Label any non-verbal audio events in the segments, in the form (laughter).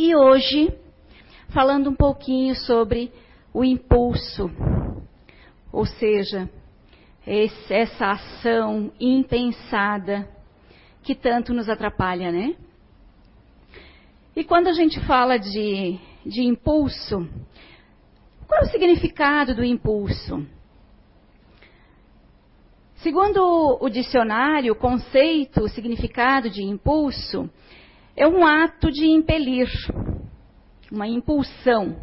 E hoje, falando um pouquinho sobre o impulso, ou seja, esse, essa ação impensada que tanto nos atrapalha, né? E quando a gente fala de, de impulso, qual é o significado do impulso? Segundo o dicionário, o conceito, o significado de impulso é um ato de impelir, uma impulsão.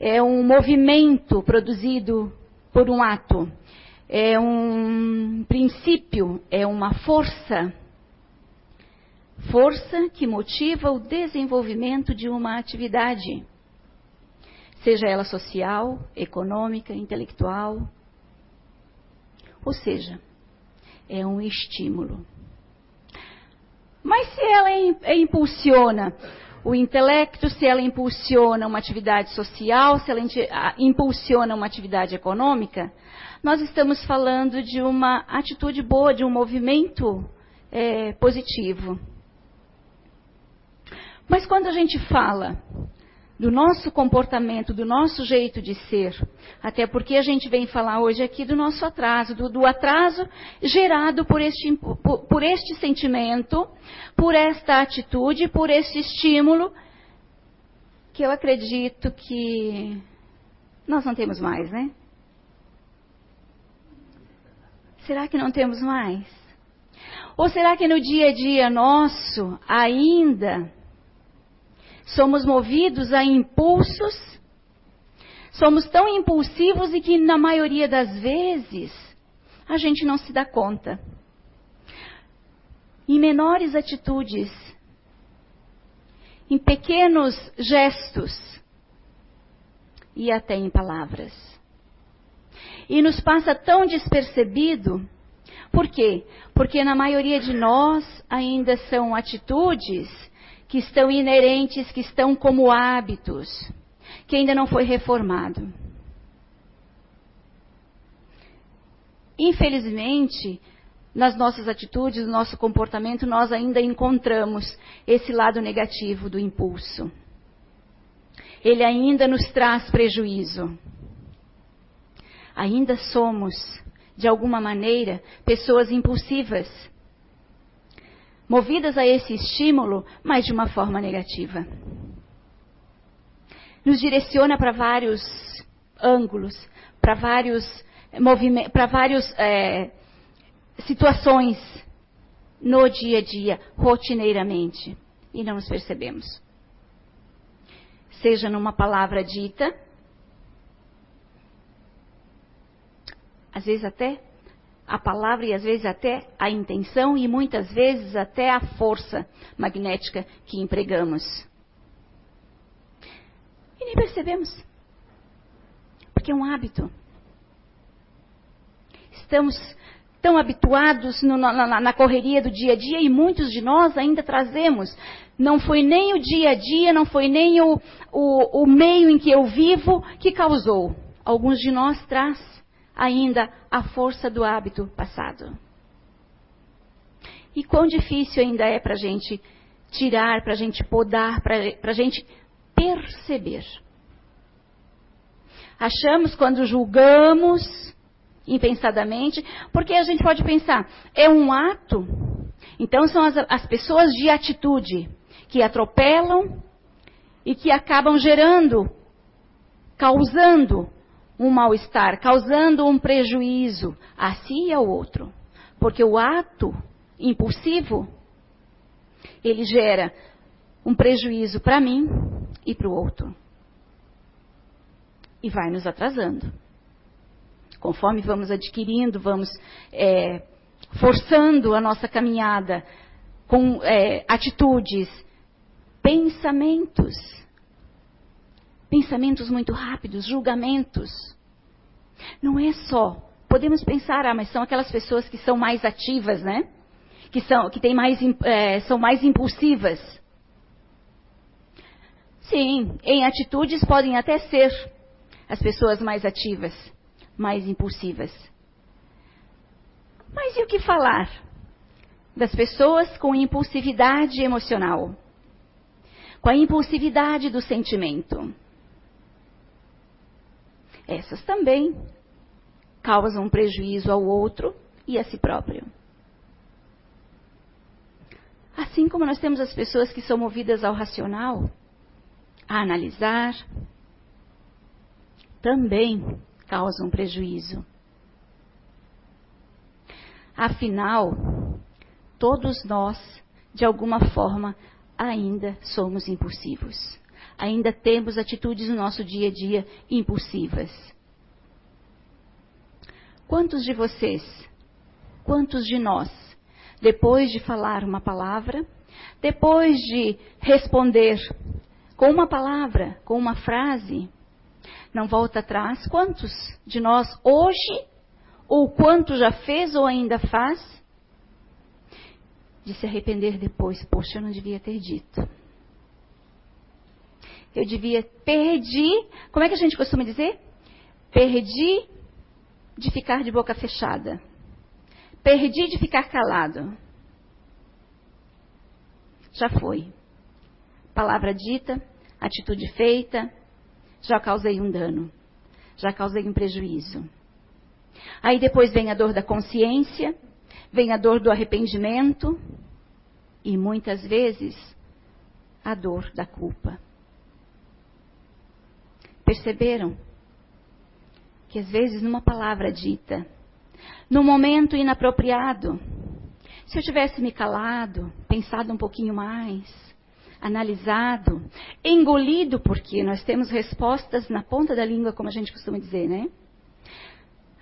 É um movimento produzido por um ato. É um princípio, é uma força. Força que motiva o desenvolvimento de uma atividade, seja ela social, econômica, intelectual, ou seja, é um estímulo. Mas se ela impulsiona o intelecto, se ela impulsiona uma atividade social, se ela impulsiona uma atividade econômica, nós estamos falando de uma atitude boa, de um movimento é, positivo. Mas quando a gente fala do nosso comportamento, do nosso jeito de ser. Até porque a gente vem falar hoje aqui do nosso atraso, do, do atraso gerado por este, por, por este sentimento, por esta atitude, por este estímulo, que eu acredito que nós não temos mais, né? Será que não temos mais? Ou será que no dia a dia nosso ainda somos movidos a impulsos, somos tão impulsivos e que na maioria das vezes a gente não se dá conta. Em menores atitudes, em pequenos gestos e até em palavras. E nos passa tão despercebido, por quê? Porque na maioria de nós ainda são atitudes que estão inerentes, que estão como hábitos, que ainda não foi reformado. Infelizmente, nas nossas atitudes, no nosso comportamento, nós ainda encontramos esse lado negativo do impulso. Ele ainda nos traz prejuízo. Ainda somos, de alguma maneira, pessoas impulsivas movidas a esse estímulo, mas de uma forma negativa. Nos direciona para vários ângulos, para vários para várias é, situações no dia a dia, rotineiramente, e não nos percebemos. Seja numa palavra dita, às vezes até a palavra e às vezes até a intenção e muitas vezes até a força magnética que empregamos. E nem percebemos. Porque é um hábito. Estamos tão habituados no, na, na, correria do dia a dia e muitos de nós ainda trazemos. Não foi nem o dia a dia, não foi nem o, o, o meio em que eu vivo que causou. Alguns de nós traz ainda a força do hábito passado. E quão difícil ainda é para a gente tirar, para a gente podar, para a gente perceber. Achamos quando julgamos impensadamente, porque a gente pode pensar, é um ato. Então são as, as pessoas de atitude que atropelam e que acabam gerando, causando um mal-estar, causando um prejuízo a si e ao outro. Porque o ato impulsivo, ele gera um prejuízo para mim e para o outro. E vai nos atrasando. Conforme vamos adquirindo, vamos é, forçando a nossa caminhada com é, atitudes, pensamentos pensamentos muito rápidos, julgamentos. Não é só. Podemos pensar, ah, mas são aquelas pessoas que são mais ativas, né? Que são, que têm mais, é, são mais impulsivas. Sim, em atitudes podem até ser as pessoas mais ativas, mais impulsivas. Mas e o que falar das pessoas com impulsividade emocional? com a impulsividade do sentimento. Essas também causam prejuízo ao outro e a si próprio. Assim como nós temos as pessoas que são movidas ao racional, a analisar, também causam prejuízo. Afinal, todos nós, de alguma forma, ainda somos impulsivos. Ainda temos atitudes no nosso dia a dia impulsivas. Quantos de vocês, quantos de nós, depois de falar uma palavra, depois de responder com uma palavra, com uma frase, não volta atrás? Quantos de nós hoje, ou quanto já fez ou ainda faz, de se arrepender depois? Poxa, eu não devia ter dito. Eu devia, perdi, como é que a gente costuma dizer? Perdi de ficar de boca fechada. Perdi de ficar calado. Já foi. Palavra dita, atitude feita, já causei um dano, já causei um prejuízo. Aí depois vem a dor da consciência, vem a dor do arrependimento e muitas vezes a dor da culpa. Perceberam? que às vezes numa palavra dita, no momento inapropriado, se eu tivesse me calado, pensado um pouquinho mais, analisado, engolido, porque nós temos respostas na ponta da língua, como a gente costuma dizer, né?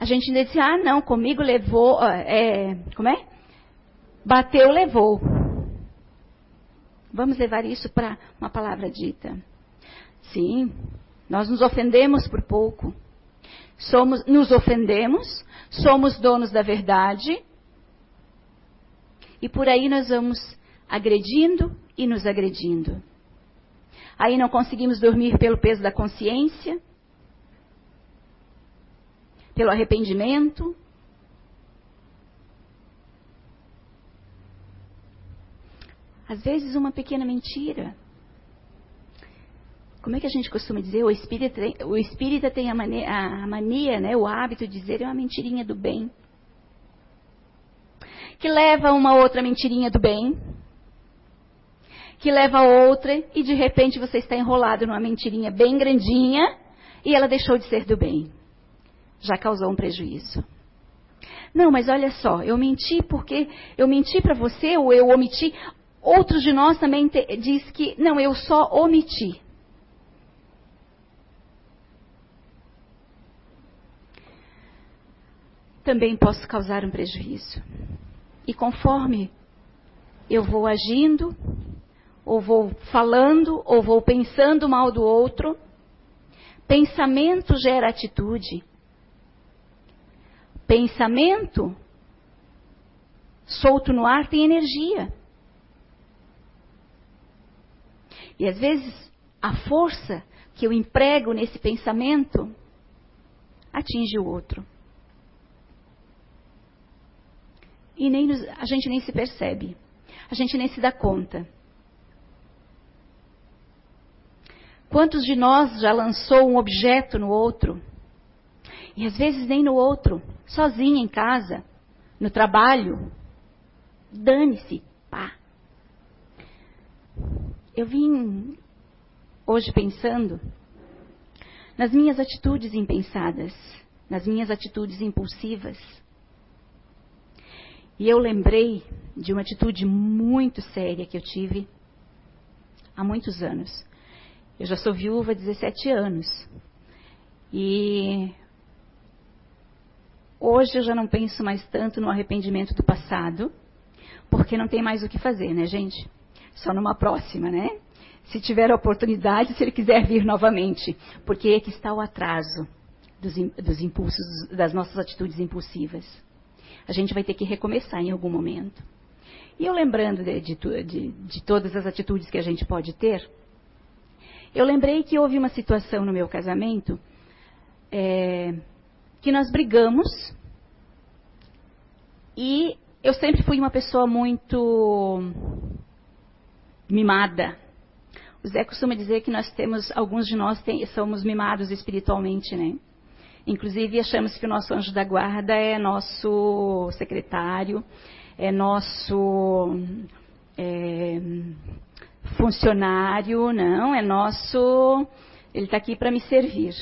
A gente ainda diz, ah, não, comigo levou, é, como é? Bateu, levou. Vamos levar isso para uma palavra dita. Sim, nós nos ofendemos por pouco somos, nos ofendemos, somos donos da verdade, e por aí nós vamos agredindo e nos agredindo. Aí não conseguimos dormir pelo peso da consciência, pelo arrependimento. Às vezes uma pequena mentira como é que a gente costuma dizer? O espírita, o espírita tem a mania, a mania, né, o hábito de dizer é uma mentirinha do bem. Que leva a uma outra mentirinha do bem. Que leva a outra e de repente você está enrolado numa mentirinha bem grandinha e ela deixou de ser do bem. Já causou um prejuízo. Não, mas olha só, eu menti porque eu menti para você ou eu omiti. Outros de nós também te, diz que não, eu só omiti. Também posso causar um prejuízo. E conforme eu vou agindo, ou vou falando, ou vou pensando mal do outro, pensamento gera atitude. Pensamento solto no ar tem energia. E às vezes a força que eu emprego nesse pensamento atinge o outro. E nem nos, a gente nem se percebe. A gente nem se dá conta. Quantos de nós já lançou um objeto no outro? E às vezes nem no outro, sozinha em casa, no trabalho. Dane-se, pá. Eu vim hoje pensando nas minhas atitudes impensadas, nas minhas atitudes impulsivas. E eu lembrei de uma atitude muito séria que eu tive há muitos anos. Eu já sou viúva há 17 anos. E hoje eu já não penso mais tanto no arrependimento do passado, porque não tem mais o que fazer, né, gente? Só numa próxima, né? Se tiver a oportunidade, se ele quiser vir novamente, porque é que está o atraso dos, dos impulsos, das nossas atitudes impulsivas. A gente vai ter que recomeçar em algum momento. E eu lembrando de, de, de, de todas as atitudes que a gente pode ter, eu lembrei que houve uma situação no meu casamento é, que nós brigamos e eu sempre fui uma pessoa muito mimada, O Zé costuma dizer que nós temos, alguns de nós tem, somos mimados espiritualmente, né? Inclusive achamos que o nosso anjo da guarda é nosso secretário, é nosso é, funcionário, não, é nosso. Ele está aqui para me servir.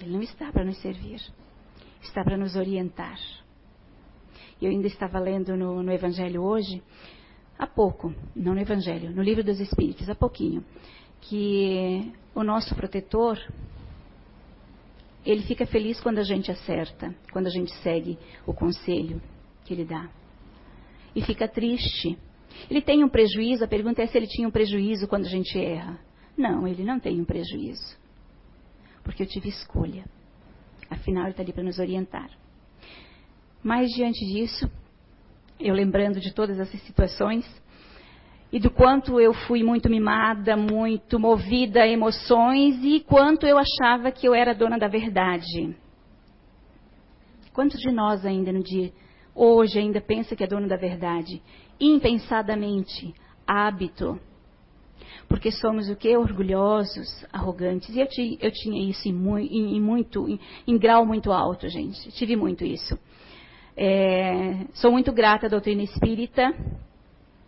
Ele não está para nos servir, está para nos orientar. Eu ainda estava lendo no, no Evangelho hoje, há pouco, não no Evangelho, no Livro dos Espíritos, há pouquinho, que o nosso protetor, ele fica feliz quando a gente acerta, quando a gente segue o conselho que ele dá. E fica triste. Ele tem um prejuízo, a pergunta é se ele tinha um prejuízo quando a gente erra. Não, ele não tem um prejuízo. Porque eu tive escolha. Afinal, ele está ali para nos orientar. Mas diante disso, eu lembrando de todas essas situações, e do quanto eu fui muito mimada, muito movida a emoções e quanto eu achava que eu era dona da verdade. Quantos de nós ainda no dia hoje ainda pensa que é dono da verdade? Impensadamente, hábito. Porque somos o que? Orgulhosos, arrogantes. E eu, eu tinha isso em, em, em muito, em, em grau muito alto, gente. Tive muito isso. É, sou muito grata à doutrina espírita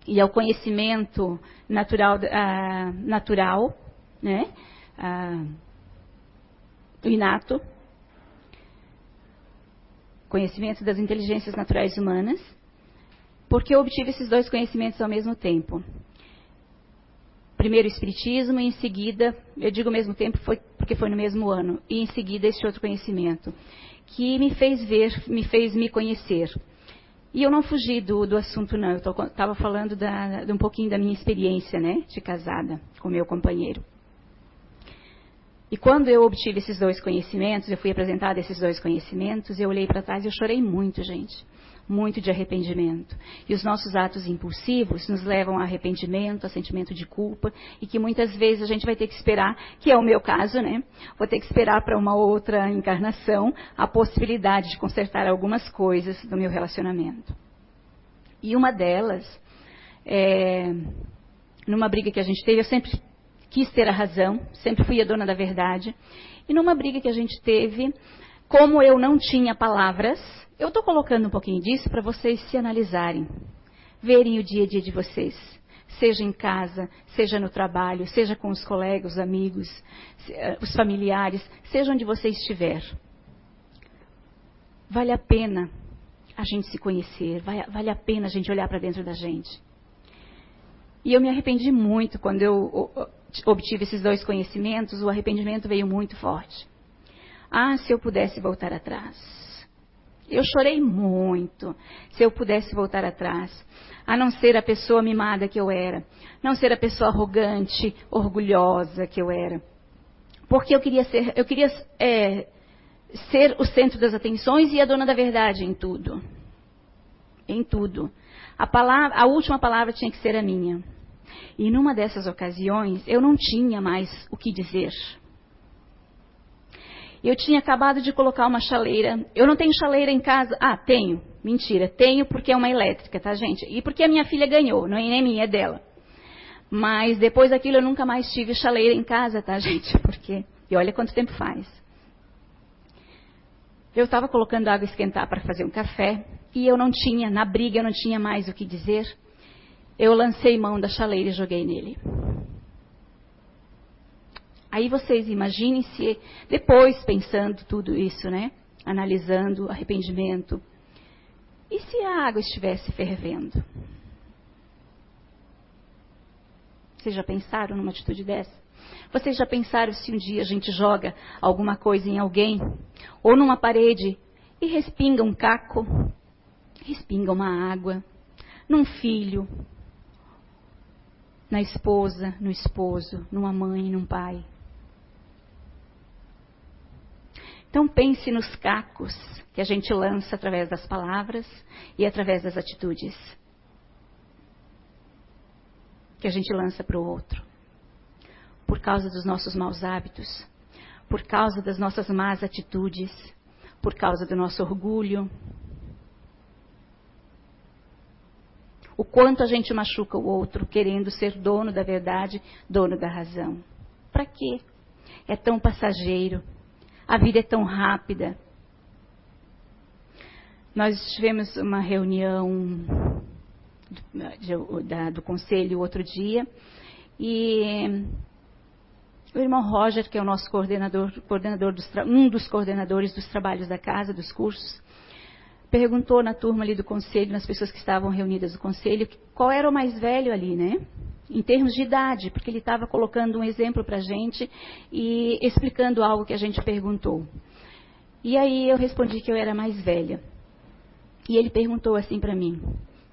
e ao conhecimento natural, uh, natural né? Uh, inato, conhecimento das inteligências naturais humanas, porque eu obtive esses dois conhecimentos ao mesmo tempo. Primeiro o Espiritismo e em seguida, eu digo ao mesmo tempo foi porque foi no mesmo ano, e em seguida esse outro conhecimento que me fez ver, me fez me conhecer. E eu não fugi do, do assunto, não. Eu estava falando da, de um pouquinho da minha experiência, né, de casada com meu companheiro. E quando eu obtive esses dois conhecimentos, eu fui apresentada esses dois conhecimentos, eu olhei para trás e eu chorei muito, gente muito de arrependimento. E os nossos atos impulsivos nos levam a arrependimento, a sentimento de culpa, e que muitas vezes a gente vai ter que esperar, que é o meu caso, né? Vou ter que esperar para uma outra encarnação a possibilidade de consertar algumas coisas do meu relacionamento. E uma delas, é, numa briga que a gente teve, eu sempre quis ter a razão, sempre fui a dona da verdade, e numa briga que a gente teve, como eu não tinha palavras, eu estou colocando um pouquinho disso para vocês se analisarem, verem o dia a dia de vocês, seja em casa, seja no trabalho, seja com os colegas, os amigos, eh, os familiares, seja onde você estiver. Vale a pena a gente se conhecer, vale a pena a gente olhar para dentro da gente. E eu me arrependi muito quando eu obtive esses dois conhecimentos, o arrependimento veio muito forte. Ah, se eu pudesse voltar atrás. Eu chorei muito. Se eu pudesse voltar atrás, a não ser a pessoa mimada que eu era, não ser a pessoa arrogante, orgulhosa que eu era, porque eu queria ser, eu queria é, ser o centro das atenções e a dona da verdade em tudo, em tudo. A, palavra, a última palavra tinha que ser a minha. E numa dessas ocasiões eu não tinha mais o que dizer. Eu tinha acabado de colocar uma chaleira. Eu não tenho chaleira em casa. Ah, tenho. Mentira. Tenho porque é uma elétrica, tá, gente? E porque a minha filha ganhou. Não é nem minha, é dela. Mas depois daquilo eu nunca mais tive chaleira em casa, tá, (laughs) gente? Porque. E olha quanto tempo faz. Eu estava colocando água esquentar para fazer um café. E eu não tinha, na briga, eu não tinha mais o que dizer. Eu lancei mão da chaleira e joguei nele. Aí vocês imaginem se depois pensando tudo isso, né? Analisando arrependimento. E se a água estivesse fervendo? Vocês já pensaram numa atitude dessa? Vocês já pensaram se um dia a gente joga alguma coisa em alguém ou numa parede e respinga um caco, respinga uma água, num filho, na esposa, no esposo, numa mãe, num pai? Então pense nos cacos que a gente lança através das palavras e através das atitudes. Que a gente lança para o outro. Por causa dos nossos maus hábitos, por causa das nossas más atitudes, por causa do nosso orgulho. O quanto a gente machuca o outro, querendo ser dono da verdade, dono da razão. Para quê? É tão passageiro. A vida é tão rápida. Nós tivemos uma reunião do, da, do conselho outro dia e o irmão Roger, que é o nosso coordenador, coordenador dos, um dos coordenadores dos trabalhos da casa, dos cursos, perguntou na turma ali do conselho, nas pessoas que estavam reunidas no conselho, qual era o mais velho ali, né? Em termos de idade, porque ele estava colocando um exemplo para a gente e explicando algo que a gente perguntou. E aí eu respondi que eu era mais velha. E ele perguntou assim para mim,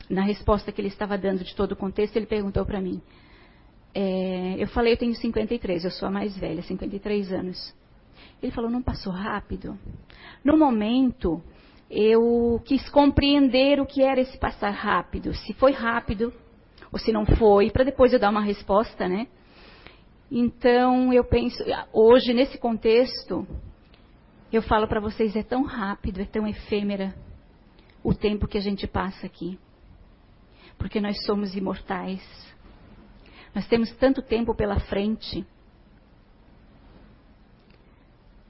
na resposta que ele estava dando de todo o contexto, ele perguntou para mim. É, eu falei, eu tenho 53, eu sou a mais velha, 53 anos. Ele falou, não passou rápido? No momento, eu quis compreender o que era esse passar rápido, se foi rápido ou se não foi, para depois eu dar uma resposta, né? Então, eu penso, hoje, nesse contexto, eu falo para vocês, é tão rápido, é tão efêmera o tempo que a gente passa aqui. Porque nós somos imortais. Nós temos tanto tempo pela frente.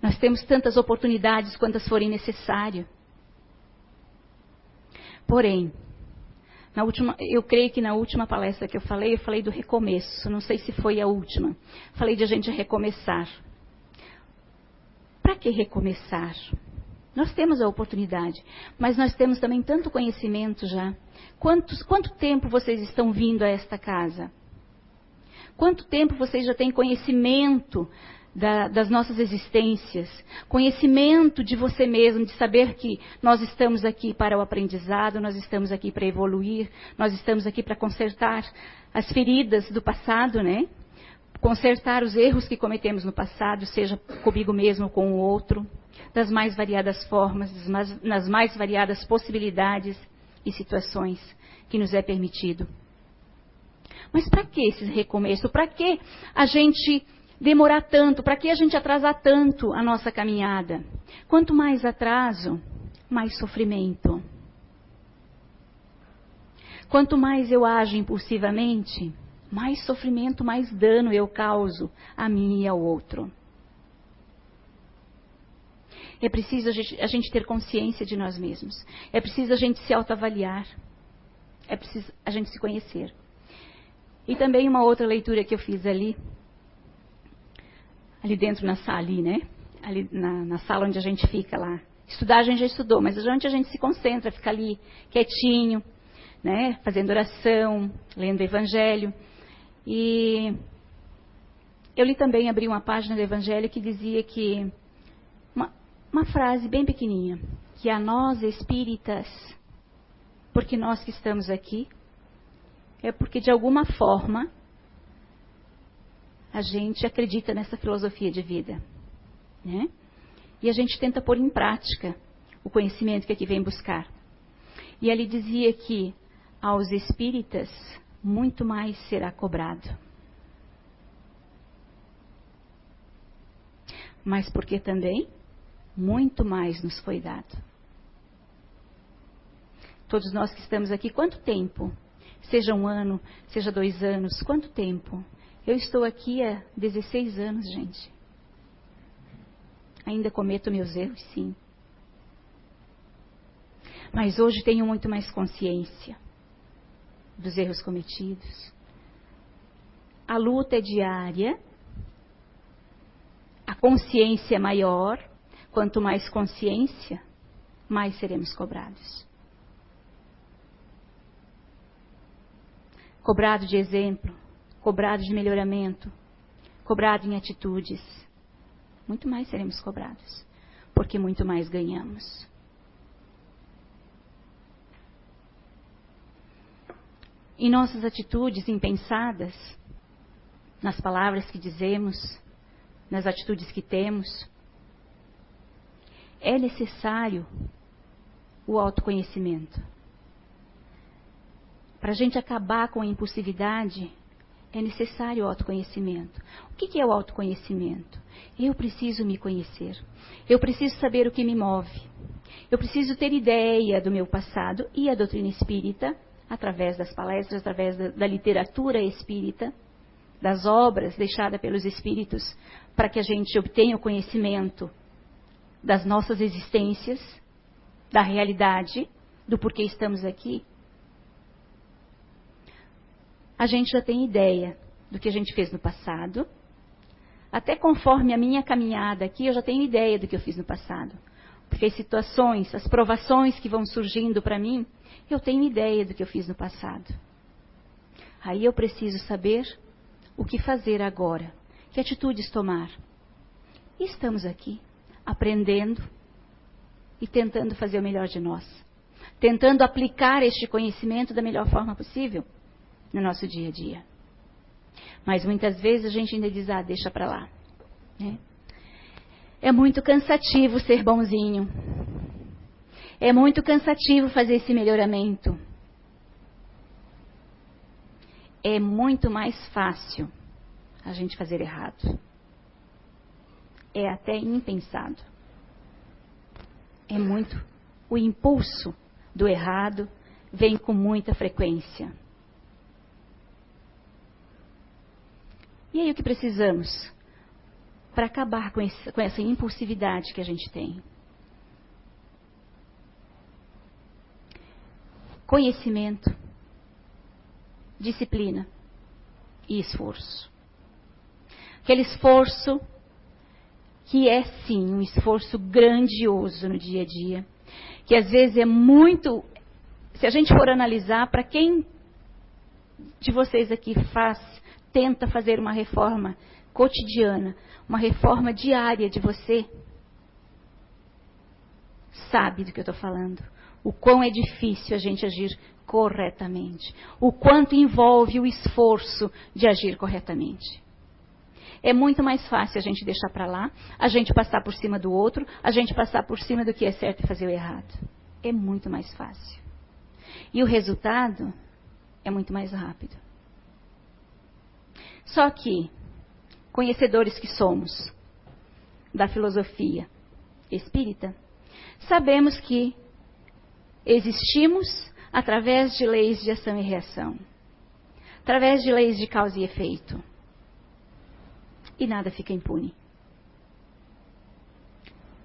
Nós temos tantas oportunidades quantas forem necessárias. Porém, na última, eu creio que na última palestra que eu falei, eu falei do recomeço. Não sei se foi a última. Falei de a gente recomeçar. Para que recomeçar? Nós temos a oportunidade, mas nós temos também tanto conhecimento já. Quantos, quanto tempo vocês estão vindo a esta casa? Quanto tempo vocês já têm conhecimento da, das nossas existências, conhecimento de você mesmo, de saber que nós estamos aqui para o aprendizado, nós estamos aqui para evoluir, nós estamos aqui para consertar as feridas do passado, né? Consertar os erros que cometemos no passado, seja comigo mesmo ou com o outro, das mais variadas formas, nas mais variadas possibilidades e situações que nos é permitido. Mas para que esse recomeço? Para que a gente demorar tanto? Para que a gente atrasar tanto a nossa caminhada? Quanto mais atraso, mais sofrimento. Quanto mais eu ajo impulsivamente, mais sofrimento, mais dano eu causo a mim e ao outro. É preciso a gente, a gente ter consciência de nós mesmos. É preciso a gente se autoavaliar. É preciso a gente se conhecer. E também uma outra leitura que eu fiz ali, ali dentro na sala, ali, né? Ali na, na sala onde a gente fica lá. Estudar a gente já estudou, mas onde a gente se concentra, fica ali quietinho, né? Fazendo oração, lendo o Evangelho. E eu li também, abri uma página do Evangelho que dizia que uma, uma frase bem pequenininha, que a nós espíritas, porque nós que estamos aqui, é porque de alguma forma a gente acredita nessa filosofia de vida. Né? E a gente tenta pôr em prática o conhecimento que aqui vem buscar. E ele dizia que aos espíritas muito mais será cobrado. Mas porque também muito mais nos foi dado. Todos nós que estamos aqui, quanto tempo? Seja um ano, seja dois anos, quanto tempo eu estou aqui há 16 anos, gente. Ainda cometo meus erros, sim. Mas hoje tenho muito mais consciência dos erros cometidos. A luta é diária. A consciência é maior. Quanto mais consciência, mais seremos cobrados. Cobrado de exemplo, cobrado de melhoramento, cobrado em atitudes. Muito mais seremos cobrados, porque muito mais ganhamos. Em nossas atitudes impensadas, nas palavras que dizemos, nas atitudes que temos, é necessário o autoconhecimento. Para a gente acabar com a impulsividade, é necessário o autoconhecimento. O que é o autoconhecimento? Eu preciso me conhecer. Eu preciso saber o que me move. Eu preciso ter ideia do meu passado e a doutrina espírita através das palestras, através da, da literatura espírita, das obras deixadas pelos espíritos, para que a gente obtenha o conhecimento das nossas existências, da realidade, do porquê estamos aqui, a gente já tem ideia do que a gente fez no passado. Até conforme a minha caminhada aqui, eu já tenho ideia do que eu fiz no passado. Porque as situações, as provações que vão surgindo para mim, eu tenho ideia do que eu fiz no passado. Aí eu preciso saber o que fazer agora, que atitudes tomar. E estamos aqui, aprendendo e tentando fazer o melhor de nós, tentando aplicar este conhecimento da melhor forma possível no nosso dia a dia. Mas muitas vezes a gente ainda diz, ah, deixa para lá. Né? É muito cansativo ser bonzinho. É muito cansativo fazer esse melhoramento. É muito mais fácil a gente fazer errado. É até impensado. É muito. O impulso do errado vem com muita frequência. E aí o que precisamos? Para acabar com, esse, com essa impulsividade que a gente tem. Conhecimento, disciplina e esforço. Aquele esforço que é sim um esforço grandioso no dia a dia, que às vezes é muito. Se a gente for analisar, para quem de vocês aqui faz tenta fazer uma reforma cotidiana, uma reforma diária de você, sabe do que eu estou falando. O quão é difícil a gente agir corretamente. O quanto envolve o esforço de agir corretamente. É muito mais fácil a gente deixar para lá, a gente passar por cima do outro, a gente passar por cima do que é certo e fazer o errado. É muito mais fácil. E o resultado é muito mais rápido. Só que, conhecedores que somos da filosofia espírita, sabemos que existimos através de leis de ação e reação, através de leis de causa e efeito. E nada fica impune.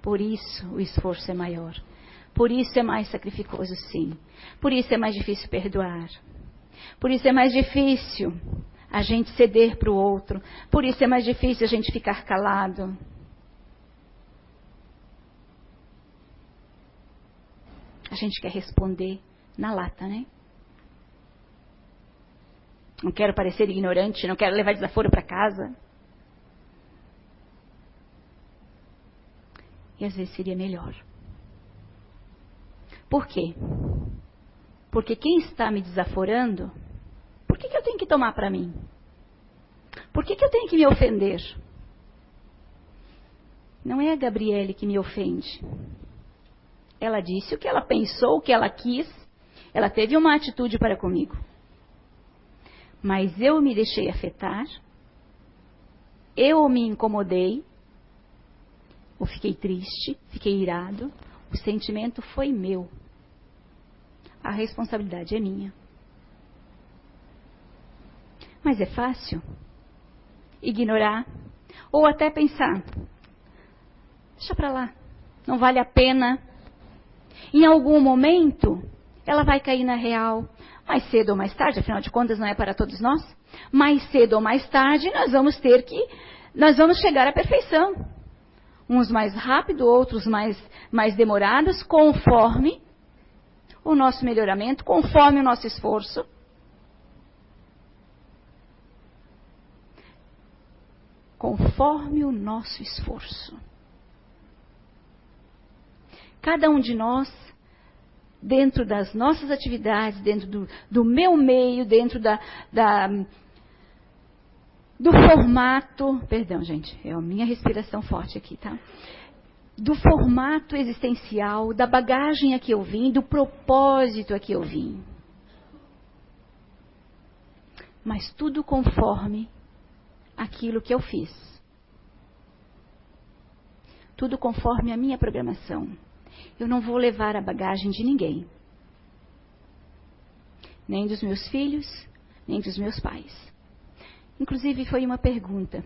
Por isso o esforço é maior. Por isso é mais sacrificoso, sim. Por isso é mais difícil perdoar. Por isso é mais difícil a gente ceder para o outro. Por isso é mais difícil a gente ficar calado. A gente quer responder na lata, né? Não quero parecer ignorante, não quero levar desaforo para casa. E às vezes seria melhor. Por quê? Porque quem está me desaforando que, que eu tenho que tomar para mim? Por que, que eu tenho que me ofender? Não é a Gabriele que me ofende. Ela disse o que ela pensou, o que ela quis. Ela teve uma atitude para comigo. Mas eu me deixei afetar. Eu me incomodei. Ou fiquei triste, fiquei irado. O sentimento foi meu. A responsabilidade é minha. Mas é fácil ignorar ou até pensar: deixa para lá, não vale a pena. Em algum momento, ela vai cair na real, mais cedo ou mais tarde, afinal de contas não é para todos nós. Mais cedo ou mais tarde, nós vamos ter que, nós vamos chegar à perfeição. Uns mais rápido, outros mais, mais demorados, conforme o nosso melhoramento, conforme o nosso esforço. Conforme o nosso esforço. Cada um de nós, dentro das nossas atividades, dentro do, do meu meio, dentro da, da, do formato. Perdão, gente, é a minha respiração forte aqui, tá? Do formato existencial, da bagagem a que eu vim, do propósito a que eu vim. Mas tudo conforme aquilo que eu fiz. Tudo conforme a minha programação. Eu não vou levar a bagagem de ninguém. nem dos meus filhos, nem dos meus pais. Inclusive, foi uma pergunta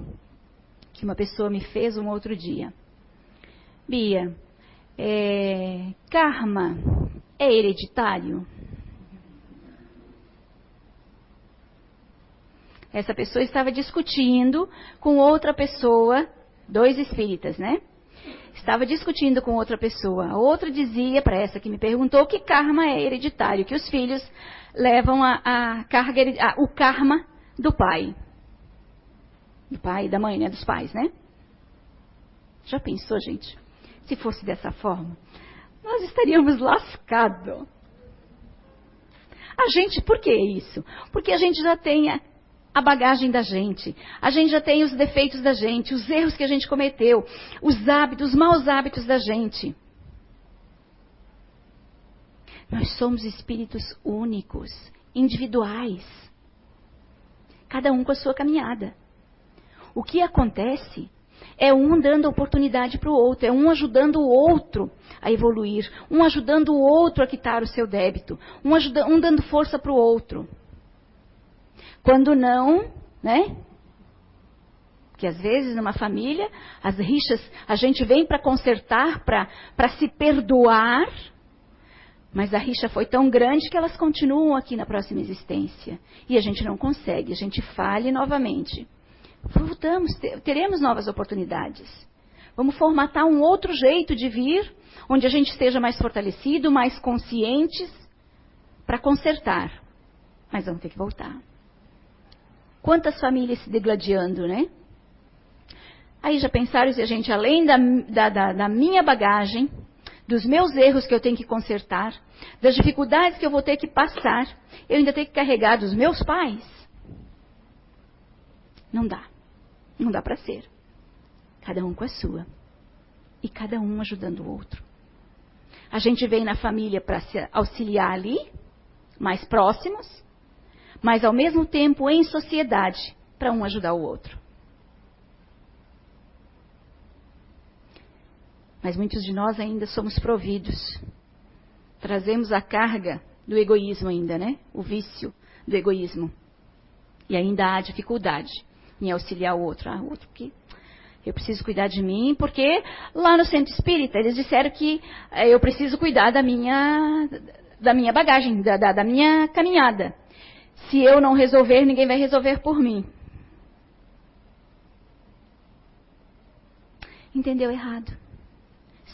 que uma pessoa me fez um outro dia. Bia, é, karma é hereditário? Essa pessoa estava discutindo com outra pessoa, dois espíritas, né? Estava discutindo com outra pessoa. A outra dizia para essa que me perguntou que karma é hereditário, que os filhos levam a, a carga, a, o karma do pai. Do pai e da mãe, né? Dos pais, né? Já pensou, gente? Se fosse dessa forma, nós estaríamos lascados. A gente, por que isso? Porque a gente já tem a bagagem da gente. A gente já tem os defeitos da gente, os erros que a gente cometeu, os hábitos, os maus hábitos da gente. Nós somos espíritos únicos, individuais. Cada um com a sua caminhada. O que acontece é um dando oportunidade para o outro, é um ajudando o outro a evoluir, um ajudando o outro a quitar o seu débito, um, ajuda, um dando força para o outro. Quando não, né? Que às vezes numa família, as rixas, a gente vem para consertar, para se perdoar, mas a rixa foi tão grande que elas continuam aqui na próxima existência. E a gente não consegue, a gente fale novamente. Voltamos, teremos novas oportunidades. Vamos formatar um outro jeito de vir, onde a gente esteja mais fortalecido, mais conscientes, para consertar. Mas vamos ter que voltar. Quantas famílias se degladiando, né? Aí já pensaram se a gente, além da, da, da, da minha bagagem, dos meus erros que eu tenho que consertar, das dificuldades que eu vou ter que passar, eu ainda tenho que carregar dos meus pais? Não dá. Não dá para ser. Cada um com a sua. E cada um ajudando o outro. A gente vem na família para se auxiliar ali, mais próximos, mas ao mesmo tempo em sociedade, para um ajudar o outro. Mas muitos de nós ainda somos providos. Trazemos a carga do egoísmo ainda, né? O vício do egoísmo. E ainda há dificuldade em auxiliar o outro. Ah, outro que eu preciso cuidar de mim, porque lá no centro espírita eles disseram que eh, eu preciso cuidar da minha, da minha bagagem, da, da, da minha caminhada. Se eu não resolver, ninguém vai resolver por mim. Entendeu errado?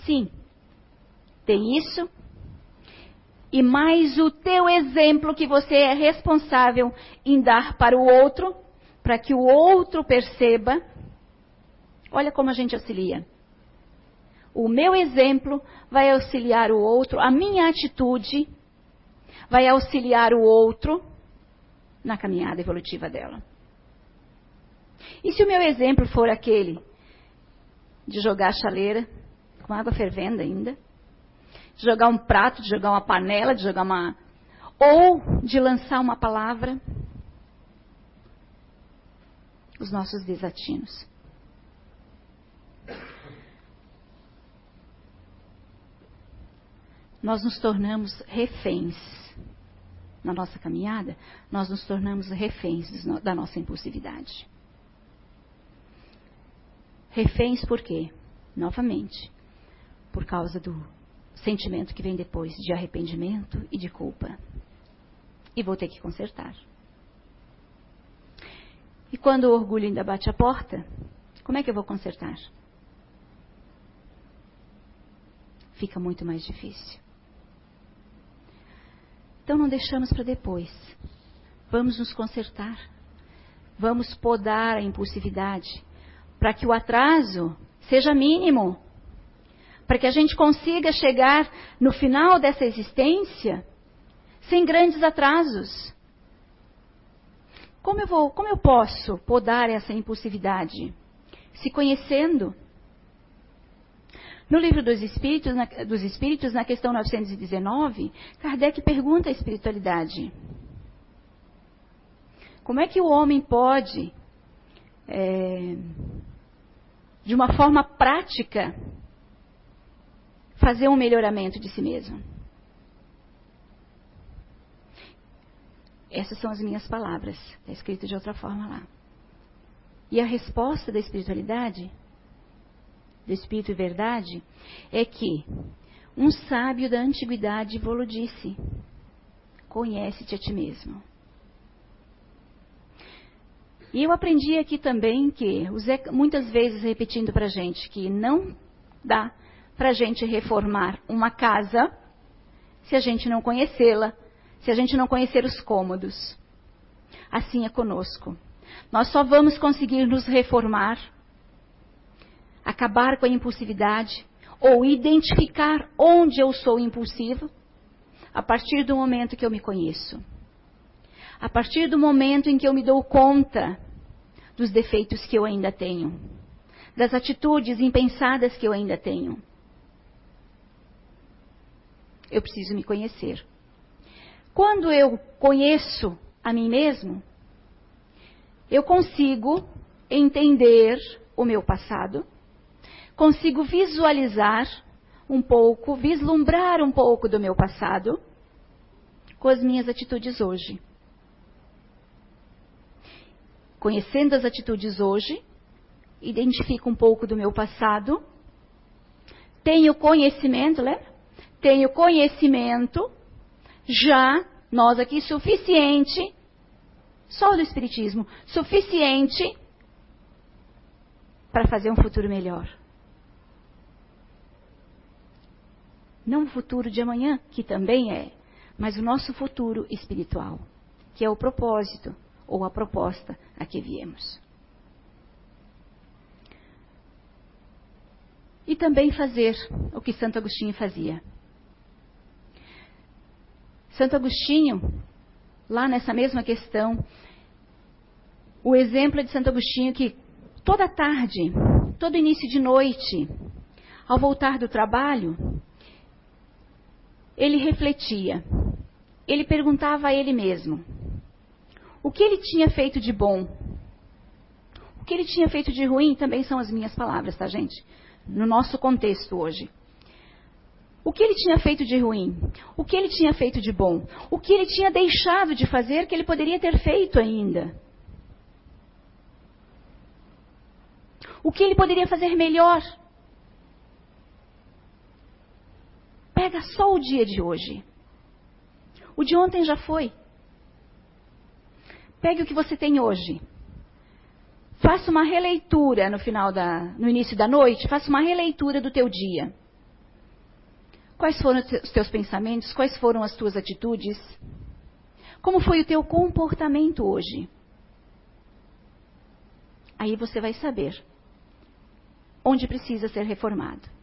Sim, tem isso. E mais o teu exemplo que você é responsável em dar para o outro, para que o outro perceba. Olha como a gente auxilia. O meu exemplo vai auxiliar o outro, a minha atitude vai auxiliar o outro na caminhada evolutiva dela. E se o meu exemplo for aquele de jogar a chaleira com água fervendo ainda, de jogar um prato, de jogar uma panela, de jogar uma. ou de lançar uma palavra, os nossos desatinos. Nós nos tornamos reféns na nossa caminhada, nós nos tornamos reféns da nossa impulsividade. Reféns por quê? Novamente, por causa do sentimento que vem depois de arrependimento e de culpa. E vou ter que consertar. E quando o orgulho ainda bate a porta, como é que eu vou consertar? Fica muito mais difícil. Então não deixamos para depois. Vamos nos consertar. Vamos podar a impulsividade para que o atraso seja mínimo. Para que a gente consiga chegar no final dessa existência sem grandes atrasos. Como eu, vou, como eu posso podar essa impulsividade? Se conhecendo no livro dos Espíritos, na, dos Espíritos, na questão 919, Kardec pergunta à espiritualidade: como é que o homem pode, é, de uma forma prática, fazer um melhoramento de si mesmo? Essas são as minhas palavras. Está escrito de outra forma lá. E a resposta da espiritualidade, do Espírito e Verdade, é que um sábio da antiguidade vos disse: Conhece-te a ti mesmo. E eu aprendi aqui também que, muitas vezes repetindo para gente, que não dá para a gente reformar uma casa se a gente não conhecê-la, se a gente não conhecer os cômodos. Assim é conosco. Nós só vamos conseguir nos reformar, acabar com a impulsividade ou identificar onde eu sou impulsivo a partir do momento que eu me conheço. A partir do momento em que eu me dou conta dos defeitos que eu ainda tenho, das atitudes impensadas que eu ainda tenho. Eu preciso me conhecer. Quando eu conheço a mim mesmo, eu consigo entender o meu passado, consigo visualizar um pouco, vislumbrar um pouco do meu passado com as minhas atitudes hoje conhecendo as atitudes hoje, identifico um pouco do meu passado, tenho conhecimento, lembra? Tenho conhecimento, já, nós aqui, suficiente, só do Espiritismo, suficiente para fazer um futuro melhor. Não o futuro de amanhã, que também é, mas o nosso futuro espiritual, que é o propósito ou a proposta a que viemos. E também fazer o que Santo Agostinho fazia. Santo Agostinho, lá nessa mesma questão, o exemplo é de Santo Agostinho que toda tarde, todo início de noite, ao voltar do trabalho, ele refletia. Ele perguntava a ele mesmo: o que ele tinha feito de bom? O que ele tinha feito de ruim também são as minhas palavras, tá, gente? No nosso contexto hoje. O que ele tinha feito de ruim? O que ele tinha feito de bom? O que ele tinha deixado de fazer que ele poderia ter feito ainda? O que ele poderia fazer melhor? Pega só o dia de hoje. O de ontem já foi. Pegue o que você tem hoje. Faça uma releitura no final da, no início da noite, faça uma releitura do teu dia. Quais foram os teus pensamentos? Quais foram as tuas atitudes? Como foi o teu comportamento hoje? Aí você vai saber onde precisa ser reformado.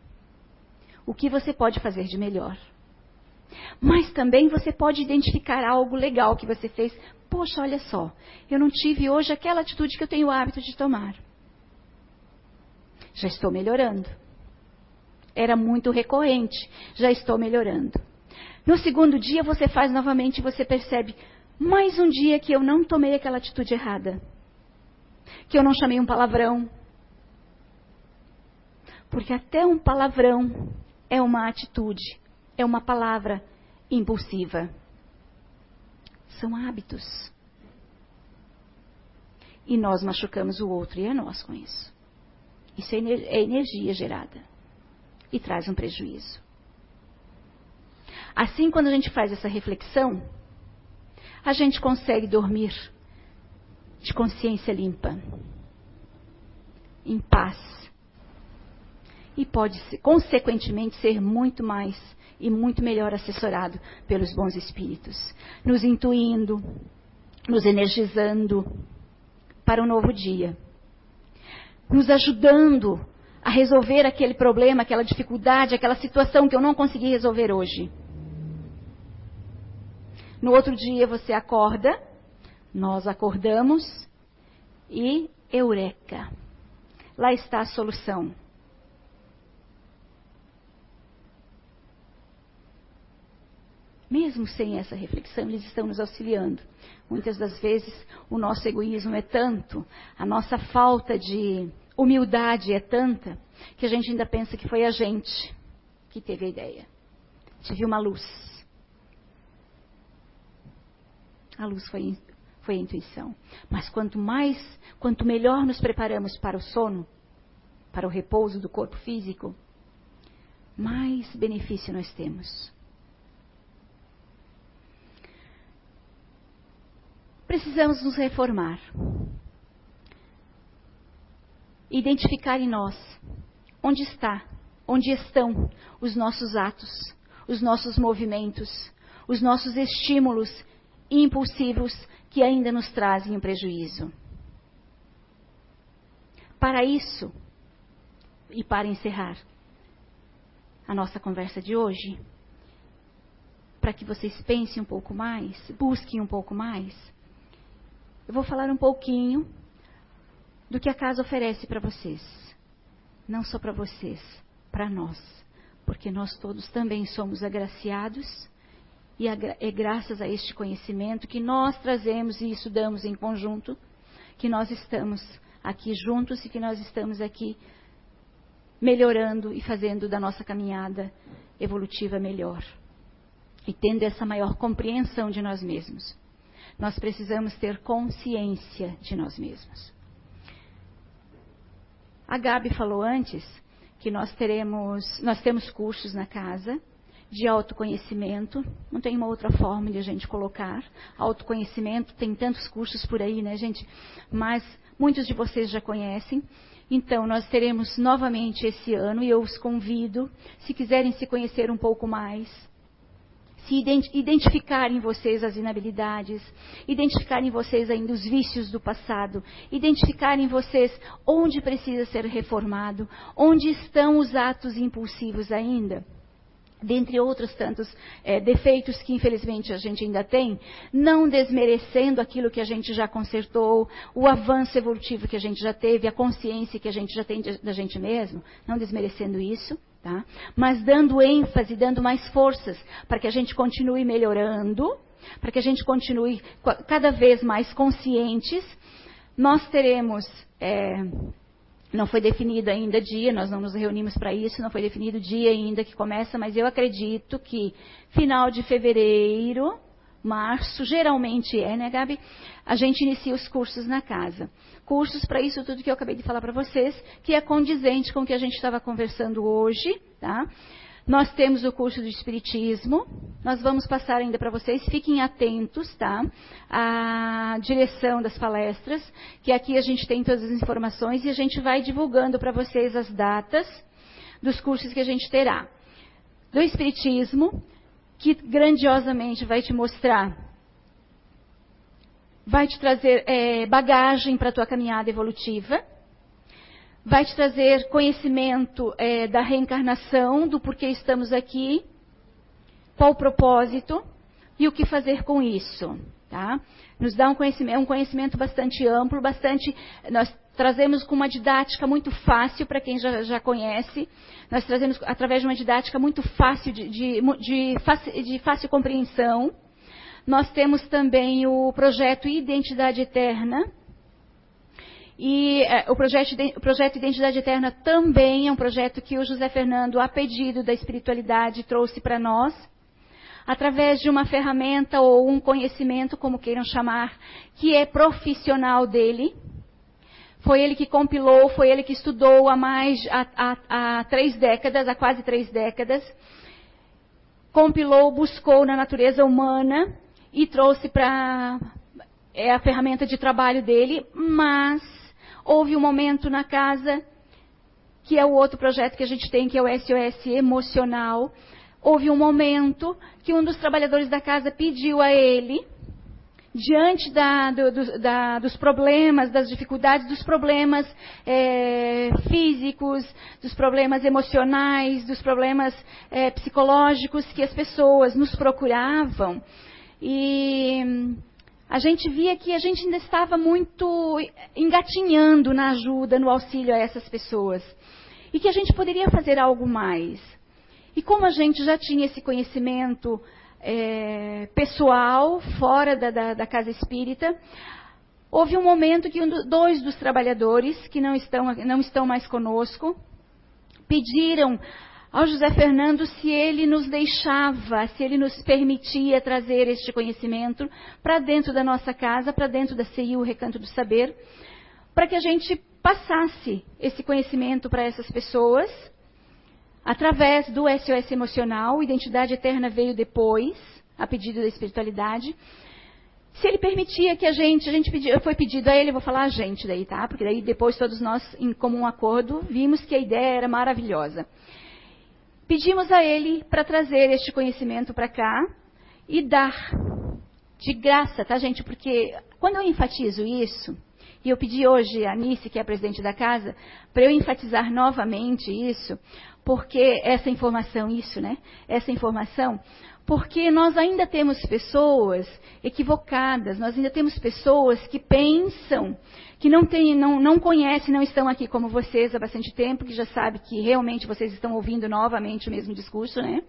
O que você pode fazer de melhor. Mas também você pode identificar algo legal que você fez Poxa, olha só, eu não tive hoje aquela atitude que eu tenho o hábito de tomar. Já estou melhorando. Era muito recorrente, já estou melhorando. No segundo dia você faz novamente e você percebe mais um dia que eu não tomei aquela atitude errada. Que eu não chamei um palavrão. Porque até um palavrão é uma atitude, é uma palavra impulsiva. São hábitos. E nós machucamos o outro e é nós com isso. Isso é, é energia gerada. E traz um prejuízo. Assim, quando a gente faz essa reflexão, a gente consegue dormir de consciência limpa, em paz. E pode, consequentemente, ser muito mais e muito melhor assessorado pelos bons espíritos, nos intuindo, nos energizando para um novo dia, nos ajudando a resolver aquele problema, aquela dificuldade, aquela situação que eu não consegui resolver hoje. No outro dia você acorda, nós acordamos e eureka! Lá está a solução. Mesmo sem essa reflexão, eles estão nos auxiliando. Muitas das vezes o nosso egoísmo é tanto, a nossa falta de humildade é tanta, que a gente ainda pensa que foi a gente que teve a ideia. Tive uma luz. A luz foi, foi a intuição. Mas quanto mais, quanto melhor nos preparamos para o sono, para o repouso do corpo físico, mais benefício nós temos. Precisamos nos reformar. Identificar em nós onde está, onde estão os nossos atos, os nossos movimentos, os nossos estímulos impulsivos que ainda nos trazem um prejuízo. Para isso, e para encerrar a nossa conversa de hoje, para que vocês pensem um pouco mais, busquem um pouco mais, eu vou falar um pouquinho do que a casa oferece para vocês. Não só para vocês, para nós. Porque nós todos também somos agraciados e é graças a este conhecimento que nós trazemos e estudamos em conjunto que nós estamos aqui juntos e que nós estamos aqui melhorando e fazendo da nossa caminhada evolutiva melhor. E tendo essa maior compreensão de nós mesmos. Nós precisamos ter consciência de nós mesmos. A Gabi falou antes que nós teremos, nós temos cursos na casa de autoconhecimento, não tem uma outra forma de a gente colocar. Autoconhecimento, tem tantos cursos por aí, né, gente? Mas muitos de vocês já conhecem. Então, nós teremos novamente esse ano e eu os convido, se quiserem se conhecer um pouco mais, se identificar em vocês as inabilidades, identificar em vocês ainda os vícios do passado, identificar em vocês onde precisa ser reformado, onde estão os atos impulsivos ainda. Dentre outros tantos é, defeitos que infelizmente a gente ainda tem, não desmerecendo aquilo que a gente já consertou, o avanço evolutivo que a gente já teve, a consciência que a gente já tem da gente mesmo, não desmerecendo isso, Tá? Mas dando ênfase, dando mais forças para que a gente continue melhorando, para que a gente continue cada vez mais conscientes. Nós teremos, é, não foi definido ainda dia, nós não nos reunimos para isso, não foi definido dia ainda que começa, mas eu acredito que final de fevereiro, março, geralmente é, né, Gabi? A gente inicia os cursos na casa. Cursos para isso tudo que eu acabei de falar para vocês, que é condizente com o que a gente estava conversando hoje, tá? Nós temos o curso de Espiritismo, nós vamos passar ainda para vocês, fiquem atentos, tá? A direção das palestras, que aqui a gente tem todas as informações e a gente vai divulgando para vocês as datas dos cursos que a gente terá. Do Espiritismo, que grandiosamente vai te mostrar, vai te trazer é, bagagem para a tua caminhada evolutiva, vai te trazer conhecimento é, da reencarnação, do porquê estamos aqui, qual o propósito e o que fazer com isso. Tá? Nos dá um conhecimento, um conhecimento bastante amplo, bastante. Nós trazemos com uma didática muito fácil para quem já, já, conhece. Nós trazemos através de uma didática muito fácil, de, de, de, fácil, de fácil compreensão. Nós temos também o projeto Identidade Eterna. E é, o, projeto, o projeto Identidade Eterna também é um projeto que o José Fernando, a pedido da espiritualidade, trouxe para nós através de uma ferramenta ou um conhecimento, como queiram chamar, que é profissional dele, foi ele que compilou, foi ele que estudou há mais, há, há, há três décadas, há quase três décadas. Compilou, buscou na natureza humana e trouxe para é a ferramenta de trabalho dele, mas houve um momento na casa que é o outro projeto que a gente tem, que é o SOS emocional. Houve um momento que um dos trabalhadores da casa pediu a ele diante da, do, da, dos problemas, das dificuldades, dos problemas é, físicos, dos problemas emocionais, dos problemas é, psicológicos que as pessoas nos procuravam. E a gente via que a gente ainda estava muito engatinhando na ajuda, no auxílio a essas pessoas. E que a gente poderia fazer algo mais. E como a gente já tinha esse conhecimento é, pessoal, fora da, da, da, casa espírita, houve um momento que um do, dois dos trabalhadores, que não estão, não estão mais conosco, pediram ao José Fernando se ele nos deixava, se ele nos permitia trazer este conhecimento para dentro da nossa casa, para dentro da CI, o Recanto do Saber, para que a gente passasse esse conhecimento para essas pessoas, através do SOS emocional, Identidade Eterna veio depois, a pedido da espiritualidade. Se ele permitia que a gente, a gente pediu, foi pedido a ele, vou falar a gente daí, tá? Porque daí depois todos nós, em comum acordo, vimos que a ideia era maravilhosa. Pedimos a ele para trazer este conhecimento para cá e dar de graça, tá, gente? Porque quando eu enfatizo isso, e eu pedi hoje a Nice, que é a presidente da casa, para eu enfatizar novamente isso, porque essa informação, isso, né? Essa informação, porque nós ainda temos pessoas equivocadas, nós ainda temos pessoas que pensam, que não, tem, não, não conhecem, não estão aqui como vocês há bastante tempo, que já sabem que realmente vocês estão ouvindo novamente o mesmo discurso, né?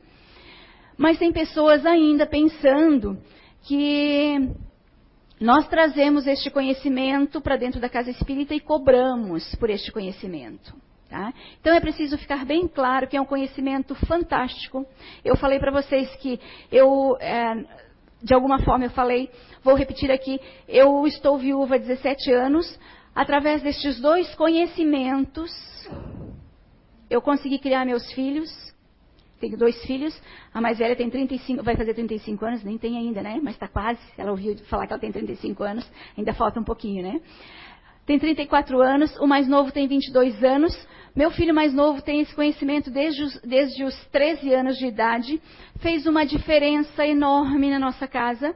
Mas tem pessoas ainda pensando que nós trazemos este conhecimento para dentro da casa espírita e cobramos por este conhecimento. Tá? Então é preciso ficar bem claro que é um conhecimento fantástico. Eu falei para vocês que eu, é, de alguma forma eu falei, vou repetir aqui, eu estou viúva há 17 anos, através destes dois conhecimentos, eu consegui criar meus filhos, tenho dois filhos, a mais velha tem 35, vai fazer 35 anos, nem tem ainda, né? Mas está quase, ela ouviu falar que ela tem 35 anos, ainda falta um pouquinho, né? Tem 34 anos, o mais novo tem 22 anos, meu filho mais novo tem esse conhecimento desde os, desde os 13 anos de idade, fez uma diferença enorme na nossa casa.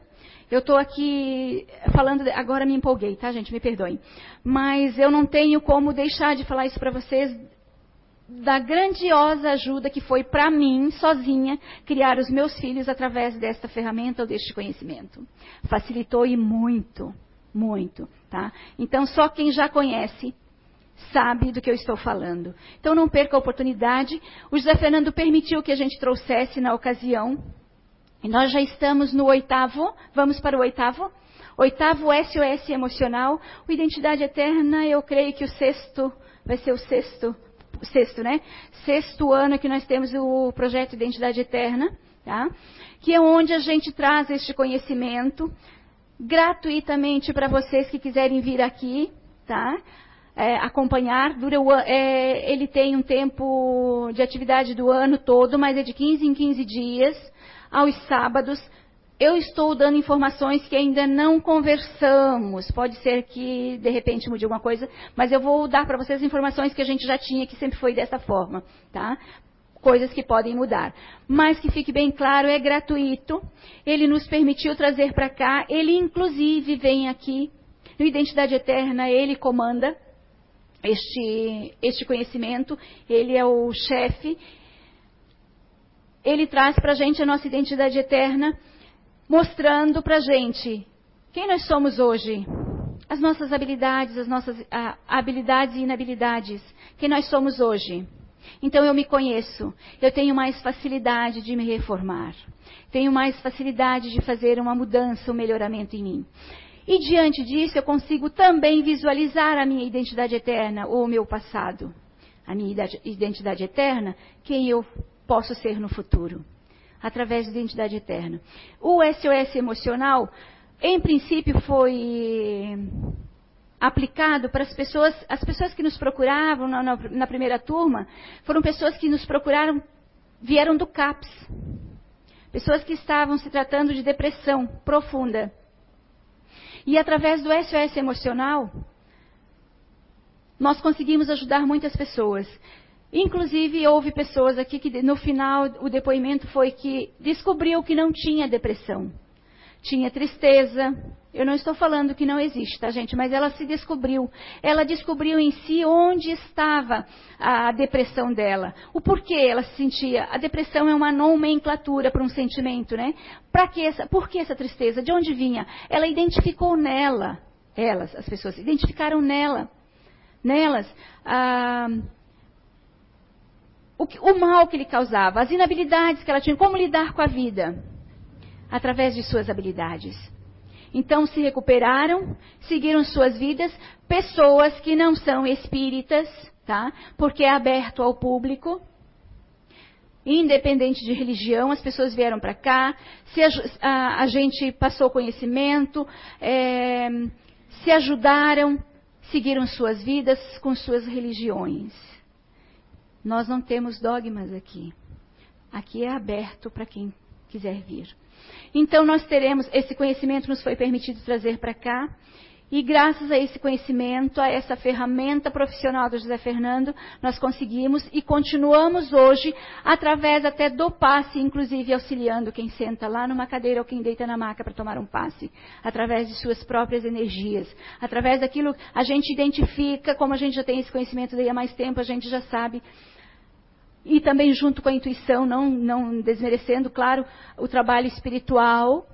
Eu estou aqui falando, agora me empolguei, tá, gente? Me perdoem. Mas eu não tenho como deixar de falar isso para vocês da grandiosa ajuda que foi para mim, sozinha, criar os meus filhos através desta ferramenta ou deste conhecimento. Facilitou e muito, muito, tá? Então, só quem já conhece sabe do que eu estou falando. Então não perca a oportunidade. O José Fernando permitiu que a gente trouxesse na ocasião. E nós já estamos no oitavo. Vamos para o oitavo? Oitavo SOS emocional. O Identidade Eterna, eu creio que o sexto vai ser o sexto, sexto, né? Sexto ano que nós temos o projeto Identidade Eterna, tá? Que é onde a gente traz este conhecimento gratuitamente para vocês que quiserem vir aqui, tá? é, acompanhar. Dura o, é, ele tem um tempo de atividade do ano todo, mas é de 15 em 15 dias, aos sábados. Eu estou dando informações que ainda não conversamos. Pode ser que de repente mude alguma coisa, mas eu vou dar para vocês informações que a gente já tinha, que sempre foi dessa forma, tá? Coisas que podem mudar. Mas que fique bem claro, é gratuito. Ele nos permitiu trazer para cá. Ele inclusive vem aqui no Identidade Eterna, ele comanda este, este conhecimento, ele é o chefe, ele traz para a gente a nossa identidade eterna, mostrando para gente quem nós somos hoje, as nossas habilidades, as nossas habilidades e inabilidades, quem nós somos hoje. Então eu me conheço, eu tenho mais facilidade de me reformar, tenho mais facilidade de fazer uma mudança, um melhoramento em mim. E diante disso, eu consigo também visualizar a minha identidade eterna ou o meu passado. A minha identidade eterna, quem eu posso ser no futuro. Através da identidade eterna. O SOS emocional, em princípio, foi aplicado para as pessoas, as pessoas que nos procuravam na, na, na primeira turma, foram pessoas que nos procuraram, vieram do CAPS. Pessoas que estavam se tratando de depressão profunda e através do SOS emocional, nós conseguimos ajudar muitas pessoas. Inclusive, houve pessoas aqui que no final o depoimento foi que descobriu que não tinha depressão. Tinha tristeza. Eu não estou falando que não existe, tá, gente? Mas ela se descobriu. Ela descobriu em si onde estava a depressão dela. O porquê ela se sentia. A depressão é uma nomenclatura para um sentimento, né? Para que essa, por que essa tristeza? De onde vinha? Ela identificou nela. Elas, as pessoas, identificaram nela. Nelas. Ah, o, o mal que lhe causava, as inabilidades que ela tinha, como lidar com a vida através de suas habilidades. Então se recuperaram, seguiram suas vidas, pessoas que não são espíritas, tá? Porque é aberto ao público. independente de religião, as pessoas vieram para cá, se a, a, a, gente passou conhecimento, é, se ajudaram, seguiram suas vidas com suas religiões. Nós não temos dogmas aqui. Aqui é aberto para quem quiser vir. Então nós teremos, esse conhecimento nos foi permitido trazer para cá. E graças a esse conhecimento, a essa ferramenta profissional do José Fernando, nós conseguimos e continuamos hoje, através até do passe, inclusive auxiliando quem senta lá numa cadeira ou quem deita na maca para tomar um passe, através de suas próprias energias, através daquilo a gente identifica, como a gente já tem esse conhecimento daí há mais tempo, a gente já sabe e também junto com a intuição, não, não desmerecendo, claro, o trabalho espiritual,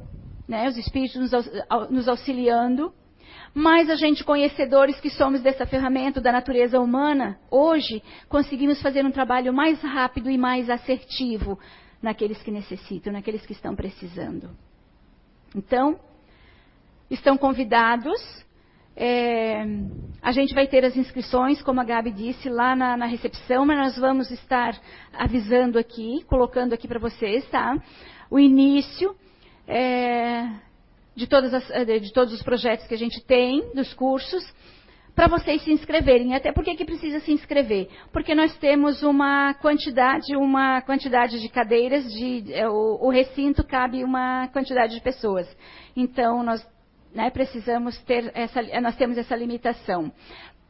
né, os espíritos nos, auxiliando, mas a gente, conhecedores que somos dessa ferramenta da natureza humana, hoje conseguimos fazer um trabalho mais rápido e mais assertivo naqueles que necessitam, naqueles que estão precisando. Então, estão convidados. É, a gente vai ter as inscrições, como a Gabi disse, lá na, na recepção, mas nós vamos estar avisando aqui, colocando aqui para vocês, tá? O início. É, de, as, eh, de todos os projetos que a gente tem, dos cursos, para vocês se inscreverem. Até porque que precisa se inscrever? Porque nós temos uma quantidade, uma quantidade de cadeiras, de, é, o, o, recinto cabe uma quantidade de pessoas. Então nós né, precisamos ter essa, nós temos essa limitação.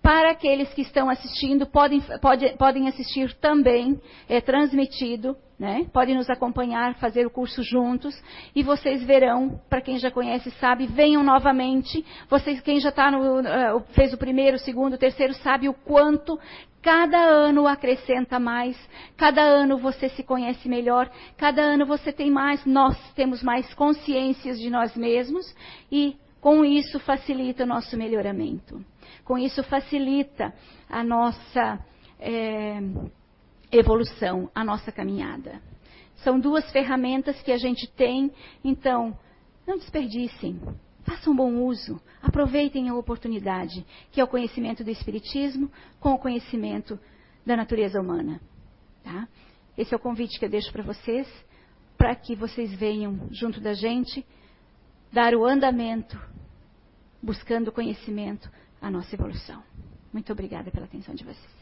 Para aqueles que estão assistindo, podem, pode, podem assistir também, é transmitido, né? podem nos acompanhar, fazer o curso juntos, e vocês verão, para quem já conhece sabe, venham novamente. Vocês, quem já tá no, uh, fez o primeiro, o segundo, o terceiro, sabe o quanto cada ano acrescenta mais, cada ano você se conhece melhor, cada ano você tem mais, nós temos mais consciências de nós mesmos, e com isso facilita o nosso melhoramento. Com isso facilita a nossa é, evolução, a nossa caminhada. São duas ferramentas que a gente tem, então, não desperdicem. Façam bom uso, aproveitem a oportunidade, que é o conhecimento do Espiritismo com o conhecimento da natureza humana. Tá? Esse é o convite que eu deixo para vocês, para que vocês venham junto da gente dar o andamento, buscando conhecimento, a nossa evolução. Muito obrigada pela atenção de vocês.